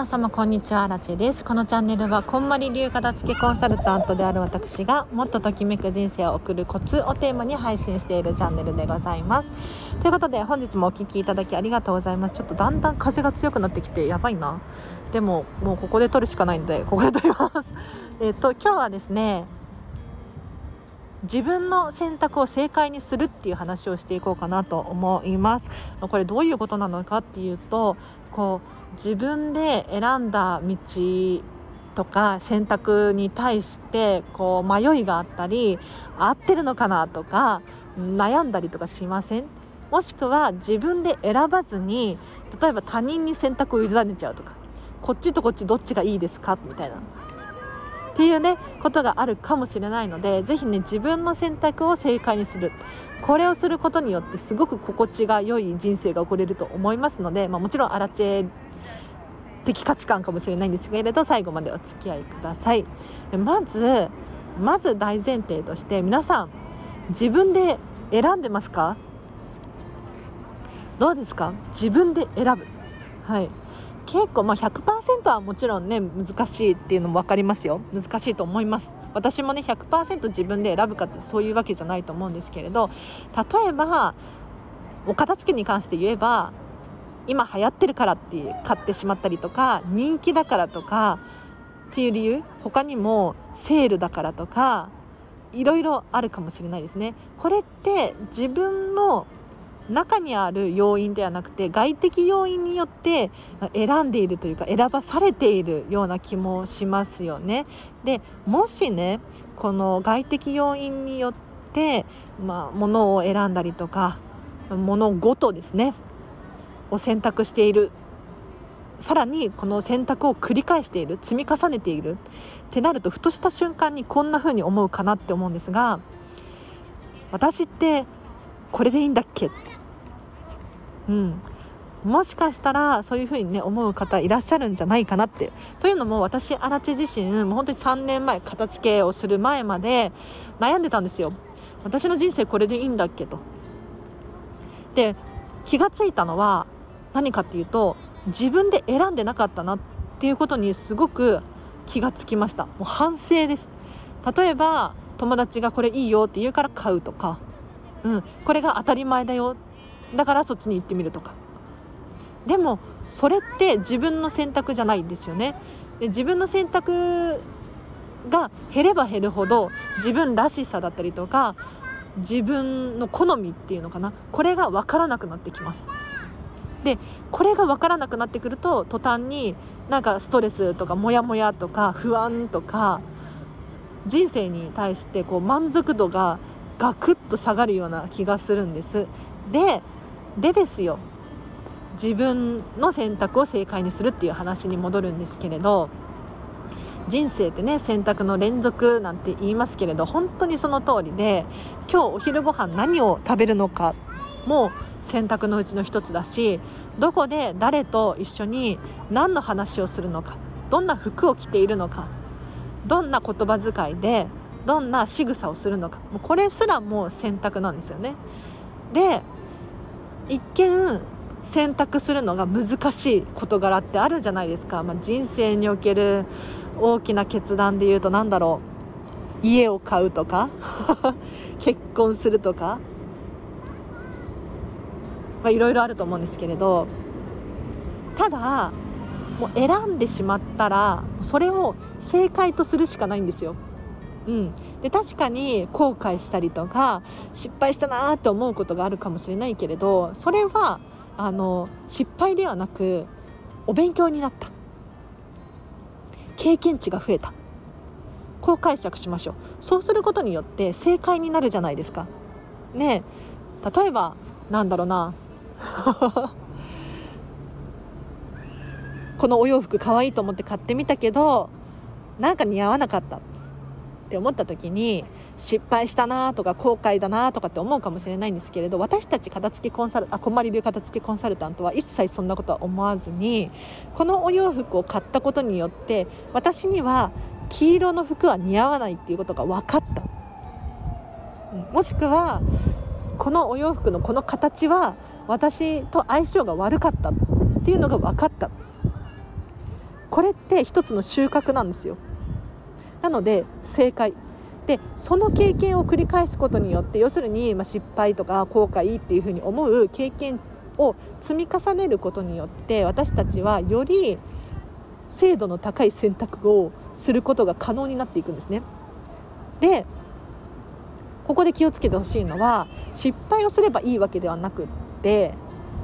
皆様こんにちはラチェです。このチャンネルはこんまり流片付けコンサルタントである私がもっとときめく人生を送るコツをテーマに配信しているチャンネルでございます。ということで本日もお聴きいただきありがとうございます。ちょっとだんだん風が強くなってきてやばいな。でももうここで撮るしかないんでここで撮ります。えっと今日はですね自分の選択を正解にするっていう話をしていこうかなと思います。これどういうことなのかっていうとこう自分で選んだ道とか選択に対してこう迷いがあったり合ってるのかなとか悩んだりとかしません？もしくは自分で選ばずに例えば他人に選択を委ねちゃうとかこっちとこっちどっちがいいですか？みたいな。っていうねことがあるかもしれないので是非ね自分の選択を正解にする。これをすることによってすごく心地が良い人生が送れると思いますので、まあ、もちろんアラチェ的価値観かもしれないんですけれど最後までお付き合いください。まずまず大前提として皆さん自分で選んでますか？どうですか？自分で選ぶ。はい。結構まあ100%はもちろんね難しいっていうのも分かりますよ。難しいと思います。私もね100%自分で選ぶかってそういうわけじゃないと思うんですけれど例えばお片付けに関して言えば今流行ってるからって買ってしまったりとか人気だからとかっていう理由？他にもセールだからとかいろいろあるかもしれないですね。これって自分の中にある要因ではなくて外的要因によって選んでいるというか選ばされているような気もしますよね。でもしねこの外的要因によって、まあ、物を選んだりとか物ごとですね。を選択している。さらにこの選択を繰り返している。積み重ねている。ってなるとふとした瞬間にこんな風に思うかなって思うんですが私ってこれでいいんだっけ？うん、もしかしたらそういうふうにね思う方いらっしゃるんじゃないかなって。というのも私荒地自身もう本当に3年前片付けをする前まで悩んでたんですよ。私の人生これでいいんだっけと。で気がついたのは何かっていうと自分で選んでなかったなっていうことにすごく気がつきました。もう反省です。例えば友達がこれいいよって言うから買うとか、うん、これが当たり前だよ。だからそっちに行ってみるとか。でもそれって自分の選択じゃないんですよね。で自分の選択が減れば減るほど自分らしさだったりとか自分の好みっていうのかな。これが分からなくなってきます。でこれが分からなくなってくると途端になんかストレスとかモヤモヤとか不安とか人生に対してこう満足度がガクッと下がるような気がするんです。ででですよ。自分の選択を正解にするっていう話に戻るんですけれど人生ってね選択の連続なんて言いますけれど本当にその通りで今日お昼ご飯何を食べるのかもう選択のうちの一つだしどこで誰と一緒に何の話をするのかどんな服を着ているのかどんな言葉遣いでどんな仕草をするのかもうこれすらもう選択なんですよね。で一見選択するのが難しい事柄ってあるじゃないですか、まあ、人生における大きな決断で言うと何だろう家を買うとか 結婚するとかいろいろあると思うんですけれどただもう選んでしまったらそれを正解とするしかないんですよ。うん、で確かに後悔したりとか失敗したなって思うことがあるかもしれないけれどそれはあの失敗ではなくお勉強になった。経験値が増えた。こう解釈しましょう。そうすることによって正解になるじゃないですか。ね例えばなんだろうな。このお洋服かわいいと思って買ってみたけどなんか似合わなかったって思った時に失敗したなとか後悔だなとかって思うかもしれないんですけれど私たち片付けコンサルあこんまり流片付けコンサルタントは一切そんなことは思わずにこのお洋服を買ったことによって私には黄色の服は似合わないっていうことが分かった。もしくはこのお洋服のこの形は私と相性が悪かったっていうのが分かった。これって一つの収穫なんですよ。なので正解。でその経験を繰り返すことによって要するに、ま、失敗とか後悔っていうふうに思う経験を積み重ねることによって私たちはより精度の高い選択をすることが可能になっていくんですね。でここで気をつけてほしいのは失敗をすればいいわけではなくって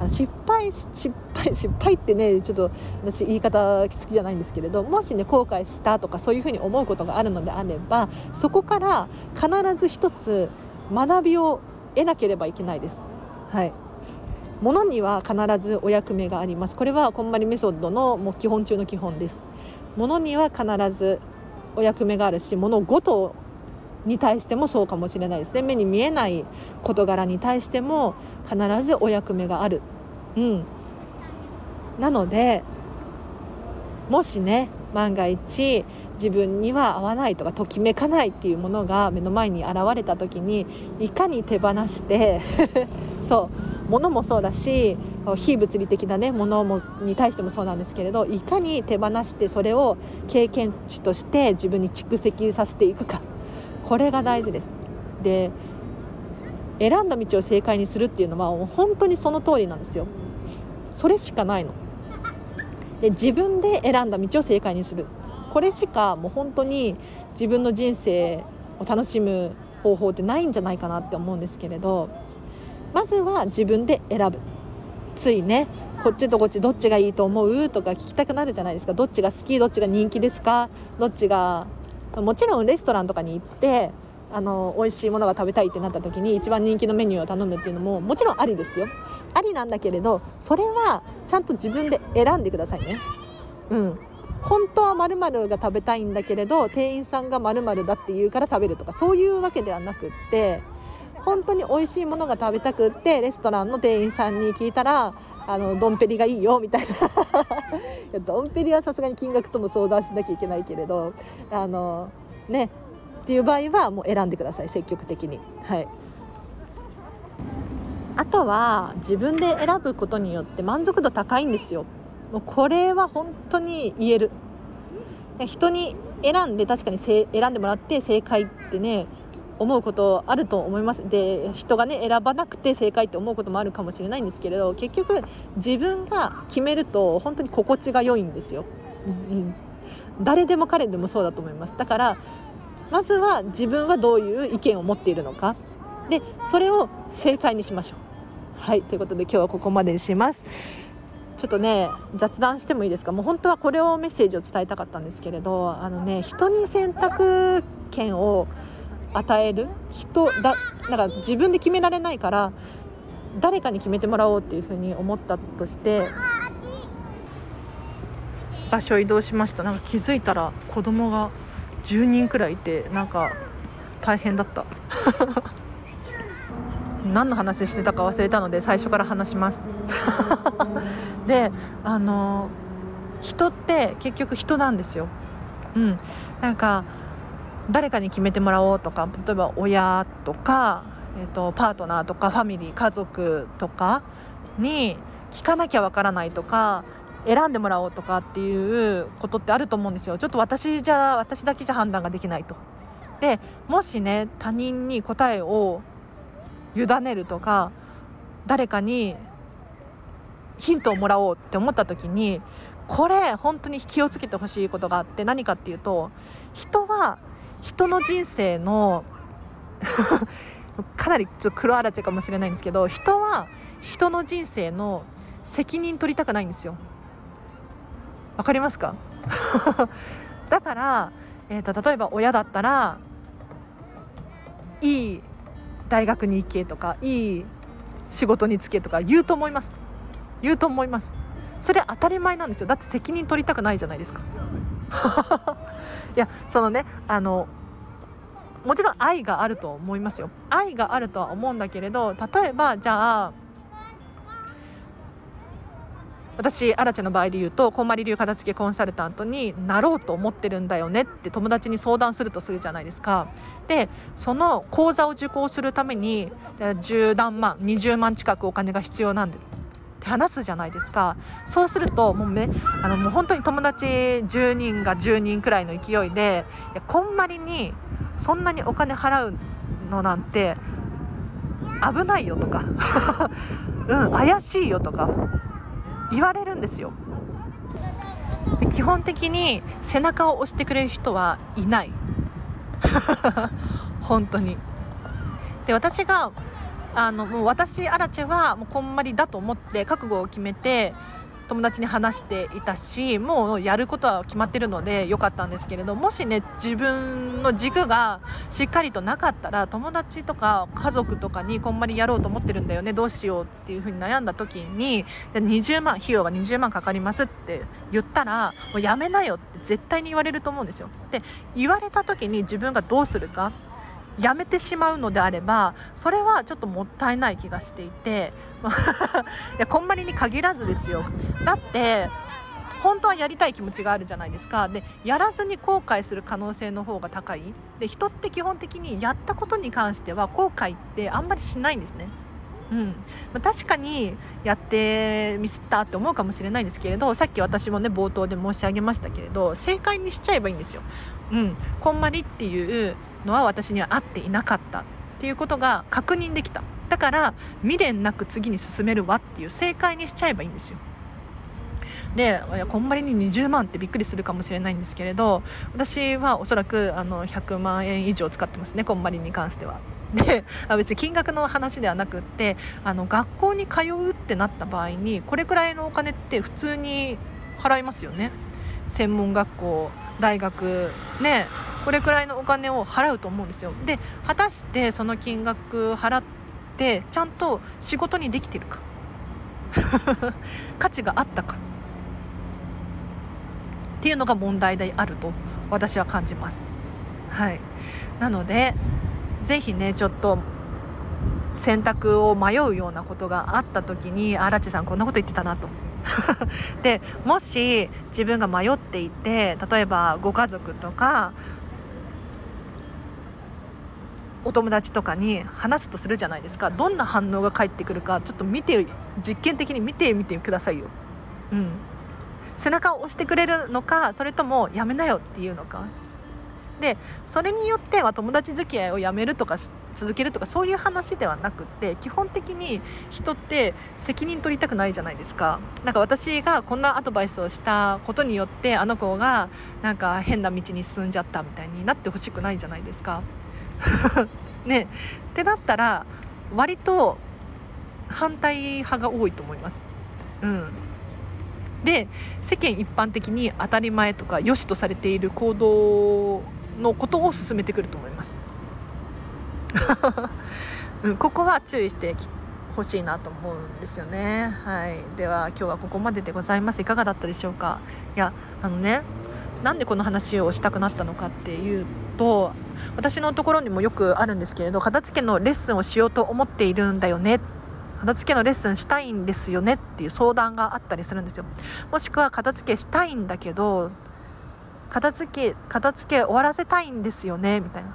失敗失敗 失敗ってねちょっと私言い方好きじゃないんですけれどもしね後悔したとかそういうふうに思うことがあるのであればそこから必ず一つ学びを得なければいけないです。はい。ものには必ずお役目があります。これはこんまりメソッドのもう基本中の基本です。ものには必ずお役目があるし物事に対してもそうかもしれないです。ね目に見えない事柄に対しても必ずお役目がある、うん、なのでもしね万が一自分には合わないとかときめかないっていうものが目の前に現れた時にいかに手放して そう物もそうだし非物理的なねものもに対してもそうなんですけれどいかに手放してそれを経験値として自分に蓄積させていくか。これが大事です。で選んだ道を正解にするっていうのはもう本当にその通りなんですよ。それしかないの。で自分で選んだ道を正解にする。これしかもう本当に自分の人生を楽しむ方法ってないんじゃないかなって思うんですけれどまずは自分で選ぶ。ついねこっちとこっちどっちがいいと思う？とか聞きたくなるじゃないですか。どっちが好き？どっちが人気ですか？どっちがもちろんレストランとかに行ってあの美味しいものが食べたいってなった時に一番人気のメニューを頼むっていうのももちろんありですよ。ありなんだけれどそれはちゃんと自分で選んでくださいね。うん。本当はまるが食べたいんだけれど店員さんがまるだって言うから食べるとかそういうわけではなくって本当に美味しいものが食べたくってレストランの店員さんに聞いたらあのドンペリがいいよみたいな。ドンペリはさすがに金額とも相談しなきゃいけないけれどあのねっていう場合はもう選んでください積極的に。はい。あとは自分で選ぶことによって満足度高いんですよ。もうこれは本当に言える。人に選んで確かに選んでもらって正解ってね思うことあると思いますで人がね選ばなくて正解って思うこともあるかもしれないんですけれど結局自分が決めると本当に心地が良いんですよ、うん、誰でも彼でもそうだと思います。だからまずは自分はどういう意見を持っているのか。でそれを正解にしましょう。はいということで今日はここまでにします。ちょっとね雑談してもいいですか？もう本当はこれをメッセージを伝えたかったんですけれどあのね人に選択権を与える？人だなんか自分で決められないから誰かに決めてもらおうっていうふうに思ったとして場所移動しました。なんか気づいたら子供が10人くらいいてなんか大変だった。何の話してたか忘れたので最初から話します。であの人って結局人なんですよ。うん。なんか誰かに決めてもらおうとか例えば親とか、えーと、パートナーとかファミリー家族とかに聞かなきゃわからないとか選んでもらおうとかっていうことってあると思うんですよちょっと私じゃ私だけじゃ判断ができないと。でもしね他人に答えを委ねるとか誰かにヒントをもらおうって思った時にこれ本当に気をつけてほしいことがあって何かっていうと人は人の人生の かなりちょっと黒あらちかもしれないんですけど人は人の人生の責任取りたくないんですよ。わかりますか？だから、えーと、例えば親だったらいい大学に行けとかいい仕事に就けとか言うと思います。言うと思います。それ当たり前なんですよ。だって責任取りたくないじゃないですか。いやそのねあのもちろん愛があると思いますよ。愛があるとは思うんだけれど例えばじゃあ私アラチェの場合で言うとこんまり流片付けコンサルタントになろうと思ってるんだよねって友達に相談するとするじゃないですか。でその講座を受講するために10何万20万近くお金が必要なんで話すじゃないですか。そうするともうねあのもう本当に友達10人が10人くらいの勢いでいやこんまりにそんなにお金払うのなんて危ないよとか。うん怪しいよとか言われるんですよ。で基本的に背中を押してくれる人はいない。本当に。で私があのもう私アラチェはもうこんまりだと思って覚悟を決めて友達に話していたしもうやることは決まってるので良かったんですけれどもしね自分の軸がしっかりとなかったら友達とか家族とかにこんまりやろうと思ってるんだよねどうしようっていうふうに悩んだ時に20万費用が20万かかりますって言ったらもうやめなよって絶対に言われると思うんですよ。で言われた時に自分がどうするかやめてしまうのであればそれはちょっともったいない気がしていて いやこんまりに限らずですよ。だって本当はやりたい気持ちがあるじゃないですか。でやらずに後悔する可能性の方が高い。で人って基本的にやったことに関しては後悔ってあんまりしないんですね。うん。ま、確かにやってミスったって思うかもしれないんですけれどさっき私もね冒頭で申し上げましたけれど正解にしちゃえばいいんですよ。うん、こんまりっていうのは私には合っていなかったっていうことが確認できただから未練なく次に進めるわっていう正解にしちゃえばいいんですよ。でこんまりに20万ってびっくりするかもしれないんですけれど私はおそらくあの100万円以上使ってますねこんまりに関しては。で別に金額の話ではなくってあの学校に通うってなった場合にこれくらいのお金って普通に払いますよね専門学校大学ねこれくらいのお金を払うと思うんですよ。で果たしてその金額払ってちゃんと仕事にできてるか。価値があったか。っていうのが問題であると私は感じます。はい。なのでぜひねちょっと選択を迷うようなことがあった時に荒地さんこんなこと言ってたなと。でもし自分が迷っていて例えばご家族とかお友達とかに話すとするじゃないですか。どんな反応が返ってくるかちょっと見て実験的に見てみてくださいよ。うん、背中を押してくれるのかそれともやめなよっていうのか。でそれによっては友達付き合いをやめるとか続けるとかそういう話ではなくって基本的に人って責任取りたくないじゃないですかなんか私がこんなアドバイスをしたことによってあの子がなんか変な道に進んじゃったみたいになってほしくないじゃないですか。ねってなったら割と反対派が多いと思います。うんで世間一般的に当たり前とか良しとされている行動のことを進めてくると思います。うん、ここは注意してほしいなと思うんですよね。はい、では今日はここまででございます。いかがだったでしょうか？いやあのねなんでこの話をしたくなったのかっていうと私のところにもよくあるんですけれど片付けのレッスンをしようと思っているんだよね片付けのレッスンしたいんですよねっていう相談があったりするんですよもしくは片付けしたいんだけど片付け片付け終わらせたいんですよねみたいな。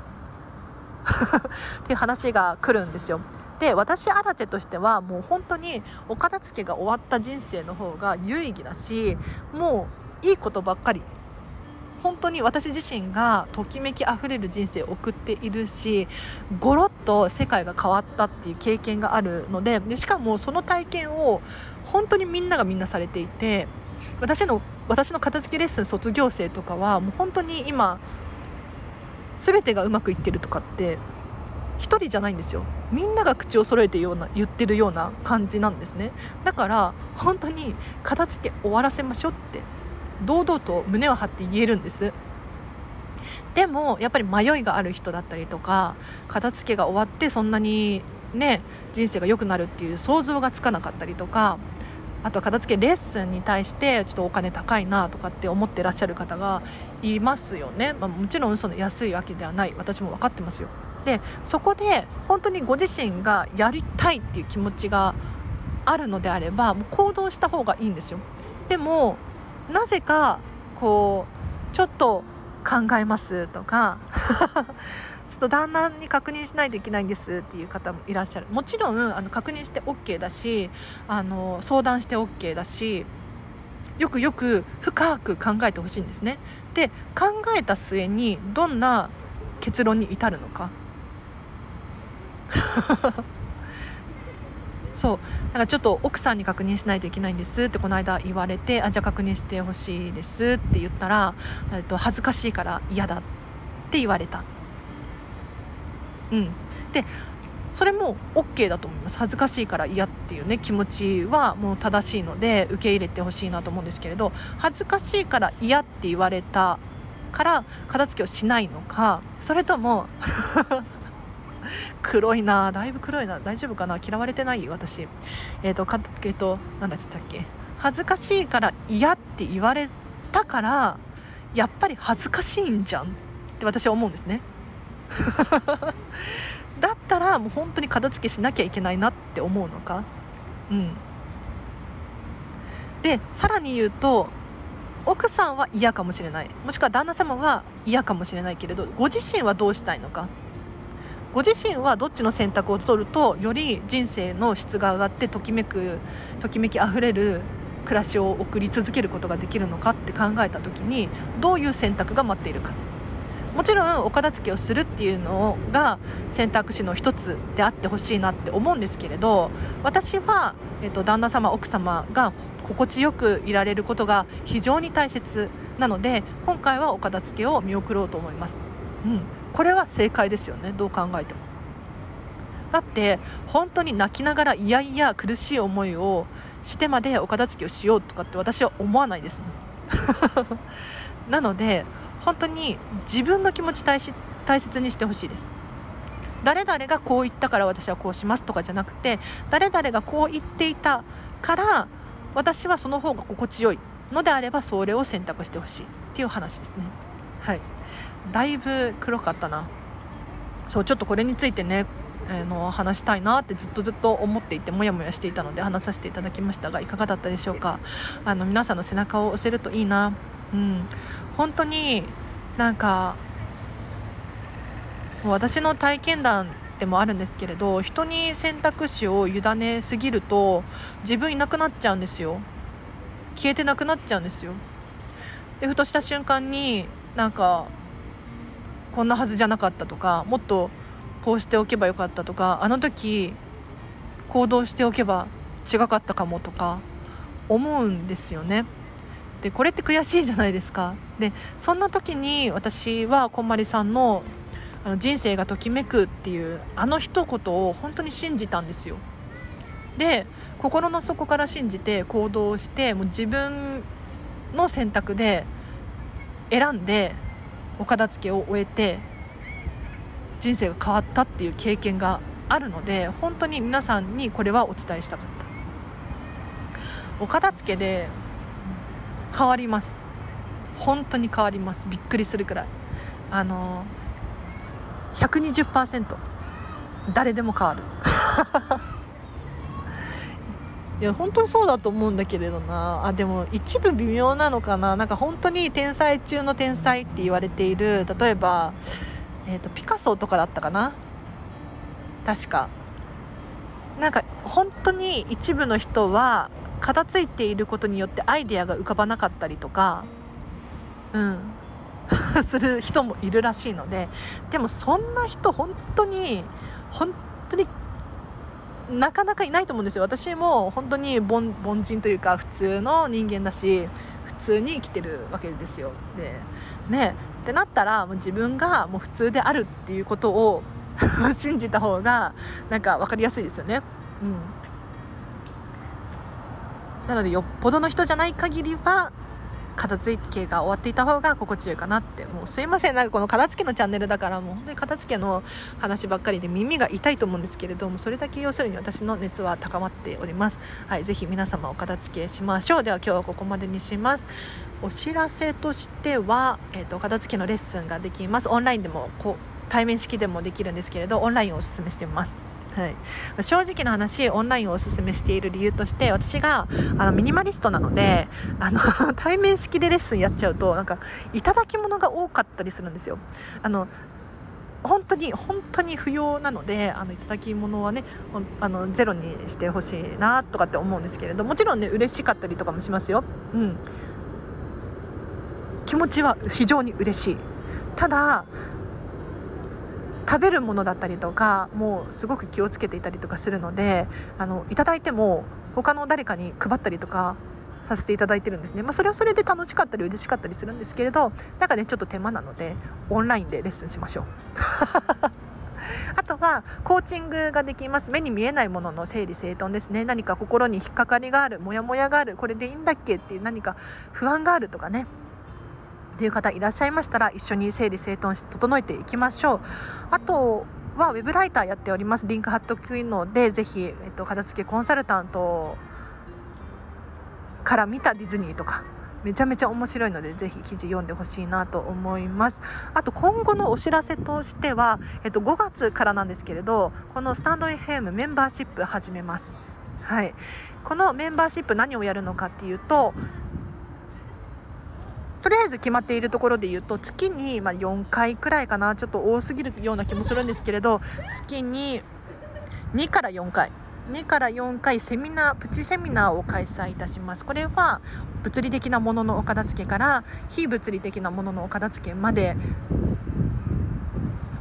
っていう話が来るんですよ。で私アラチェとしてはもう本当にお片付けが終わった人生の方が有意義だしもういいことばっかり。本当に私自身がときめきあふれる人生を送っているしゴロッと世界が変わったっていう経験があるのででしかもその体験を本当にみんながみんなされていて私の私の片付けレッスン卒業生とかはもう本当に今全てがうまくいってるとかって1人じゃないんですよ。みんなが口を揃えてような言ってるような感じなんですね。だから本当に片付け終わらせましょうって堂々と胸を張って言えるんです。でもやっぱり迷いがある人だったりとか片付けが終わってそんなにね人生が良くなるっていう想像がつかなかったりとかあと片付けレッスンに対してちょっとお金高いなとかって思ってらっしゃる方がいますよね、まあ、もちろんその安いわけではない。私も分かってますよ。でそこで本当にご自身がやりたいっていう気持ちがあるのであればもう行動した方がいいんですよ。でもなぜかこうちょっと考えますとか ちょっと旦那に確認しないといけないんですっていう方もいらっしゃる。もちろんあの確認して OK だしあの相談して OK だしよくよく深く考えてほしいんですね。で考えた末にどんな結論に至るのか。そう。だかちょっと奥さんに確認しないといけないんですってこの間言われてあじゃあ確認してほしいですって言ったら、えっと、恥ずかしいから嫌だって言われた。うん、でそれも OK だと思います。恥ずかしいから嫌っていうね気持ちはもう正しいので受け入れてほしいなと思うんですけれど恥ずかしいから嫌って言われたから片付けをしないのかそれとも黒いなだいぶ黒いな大丈夫かな嫌われてない？私。えっ、ー、とかえっ、ー、と何だっったっけ？恥ずかしいから嫌って言われたからやっぱり恥ずかしいんじゃんって私は思うんですね。だったらもう本当に片付けしなきゃいけないなって思うのか？うん。でさらに言うと奥さんは嫌かもしれない。もしくは旦那様は嫌かもしれないけれどご自身はどうしたいのか？ご自身はどっちの選択を取るとより人生の質が上がってときめくときめきあふれる暮らしを送り続けることができるのかって考えた時にどういう選択が待っているかもちろんお片付けをするっていうのが選択肢の一つであってほしいなって思うんですけれど私は、えっと、旦那様奥様が心地よくいられることが非常に大切なので今回はお片付けを見送ろうと思います。うんこれは正解ですよね。どう考えても。だって本当に泣きながらいやいや苦しい思いをしてまでお片付けをしようとかって私は思わないですもん。なので本当に自分の気持ち大大切にしてほしいです。誰々がこう言ったから私はこうしますとかじゃなくて誰々がこう言っていたから私はその方が心地よいのであればそれを選択してほしいっていう話ですね。はい。だいぶ黒かったな。そうちょっとこれについてねえ、の話したいなってずっとずっと思っていてモヤモヤしていたので話させていただきましたがいかがだったでしょうか。あの皆さんの背中を押せるといいな。うん。本当になんか私の体験談でもあるんですけれど人に選択肢を委ねすぎると自分いなくなっちゃうんですよ。消えてなくなっちゃうんですよ。でふとした瞬間になんかこんなはずじゃなかったとかもっとこうしておけばよかったとかあの時行動しておけば違かったかもとか思うんですよね。でこれって悔しいじゃないですか。でそんな時に私はこんまりさんのあの人生がときめくっていうあの一言を本当に信じたんですよ。で心の底から信じて行動してもう自分の選択で選んでお片付けを終えて人生が変わったっていう経験があるので本当に皆さんにこれはお伝えしたかった。お片付けで変わります。本当に変わります。びっくりするくらい。あの120%誰でも変わる。いや本当にそうだと思うんだけれどな。あでも一部微妙なのかな。なんか本当に天才中の天才って言われている。例えば、えーと、ピカソとかだったかな。確か。なんか本当に一部の人は片付いていることによってアイデアが浮かばなかったりとか。うん。する人もいるらしいので。でもそんな人本当に本当になかなかいないと思うんですよ。私も本当に凡凡人というか普通の人間だし普通に生きてるわけですよ。でねってなったらもう自分がもう普通であるっていうことを 信じた方がなんか分かりやすいですよね。うん。なのでよっぽどの人じゃない限りは片付けが終わっていた方が心地よいかなってもうすいませんなんかこの片付けのチャンネルだからもう本当に片付けの話ばっかりで耳が痛いと思うんですけれどもそれだけ要するに私の熱は高まっております。はいぜひ皆様お片付けしましょう。では今日はここまでにします。お知らせとしては、えーと、片付けのレッスンができます。オンラインでもこう対面式でもできるんですけれどオンラインをおすすめしてます。はい、正直な話オンラインをおすすめしている理由として私があのミニマリストなのであの 対面式でレッスンやっちゃうとなんかいただき物が多かったりするんですよ。あの本当に本当に不要なのであのいただき物はねあのゼロにしてほしいなとかって思うんですけれどもちろんね嬉しかったりとかもしますよ。うん。気持ちは非常に嬉しい。ただ食べるものだったりとかもうすごく気をつけていたりとかするのであのいただいても他の誰かに配ったりとかさせていただいてるんですね、まあ、それはそれで楽しかったり嬉しかったりするんですけれどなんかねちょっと手間なのでオンラインでレッスンしましょう。あとはコーチングができます。目に見えないものの整理整頓ですね。何か心に引っかかりがあるモヤモヤがあるこれでいいんだっけっていう何か不安があるとかね。っていう方いらっしゃいましたら一緒に整理整頓し整えていきましょう。あとはウェブライターやっております。リンク貼っておくのでぜひ、えっと、片付けコンサルタントから見たディズニーとかめちゃめちゃ面白いのでぜひ記事読んでほしいなと思います。あと今後のお知らせとしては、えっと、5月からなんですけれどこのスタンド FM メンバーシップ始めます。はい。このメンバーシップ何をやるのかっていうととりあえず決まっているところで言うと月にま4回くらいかな。ちょっと多すぎるような気もするんですけれど月に2から4回。2から4回セミナープチセミナーを開催いたします。これは物理的なもののお片付けから非物理的なもののお片付けまで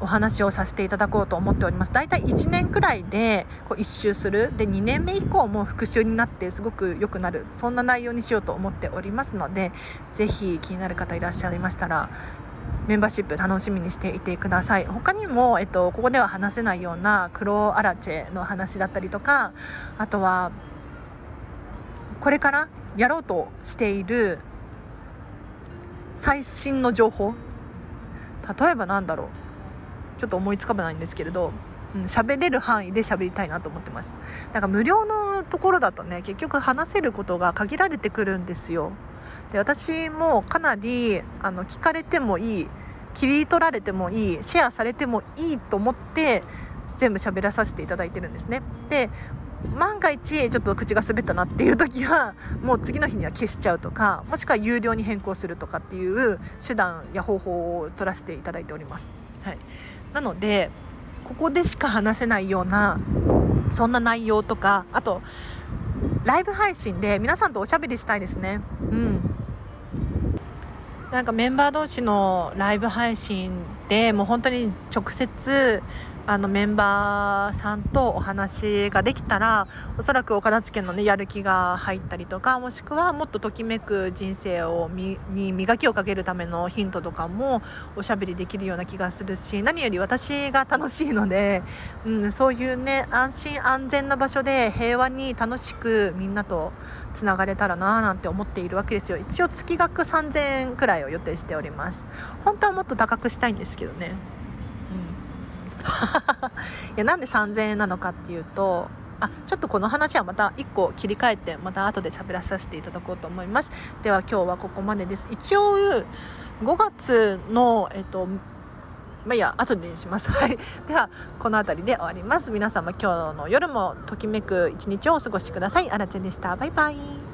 お話をさせていただこうと思っております。大体1年くらいでこう1周する。で2年目以降も復習になってすごく良くなる。そんな内容にしようと思っておりますのでぜひ気になる方いらっしゃいましたらメンバーシップ楽しみにしていてください。他にも、えっと、ここでは話せないような黒アラチェの話だったりとかあとはこれからやろうとしている最新の情報。例えばなんだろう。ちょっと思いつかないんですけれど喋、うん、れる範囲で喋りたいなと思ってます。なんか無料のところだとね結局話せることが限られてくるんですよ。で私もかなりあの聞かれてもいい切り取られてもいいシェアされてもいいと思って全部喋らさせていただいてるんですね。で万が一ちょっと口が滑ったなっていう時はもう次の日には消しちゃうとかもしくは有料に変更するとかっていう手段や方法を取らせていただいております。はい、なのでここでしか話せないようなそんな内容とかあとライブ配信で皆さんとおしゃべりしたいですね。うん。なんかメンバー同士のライブ配信でもう本当に直接あのメンバーさんとお話ができたらおそらくお片付けのねやる気が入ったりとかもしくはもっとときめく人生をに磨きをかけるためのヒントとかもおしゃべりできるような気がするし何より私が楽しいので、うん、そういうね安心安全な場所で平和に楽しくみんなとつながれたらなーなんて思っているわけですよ。一応月額3000円くらいを予定しております。本当はもっと高くしたいんですけどね。いやなんで3000円なのかっていうとあちょっとこの話はまた1個切り替えてまた後で喋らさせていただこうと思いますでは今日はここまでです一応5月のえっとまあ、いや後でにします。はい、ではこの辺りで終わります。皆様今日の夜もときめく一日をお過ごしください。あらちゃんでした。バイバイ。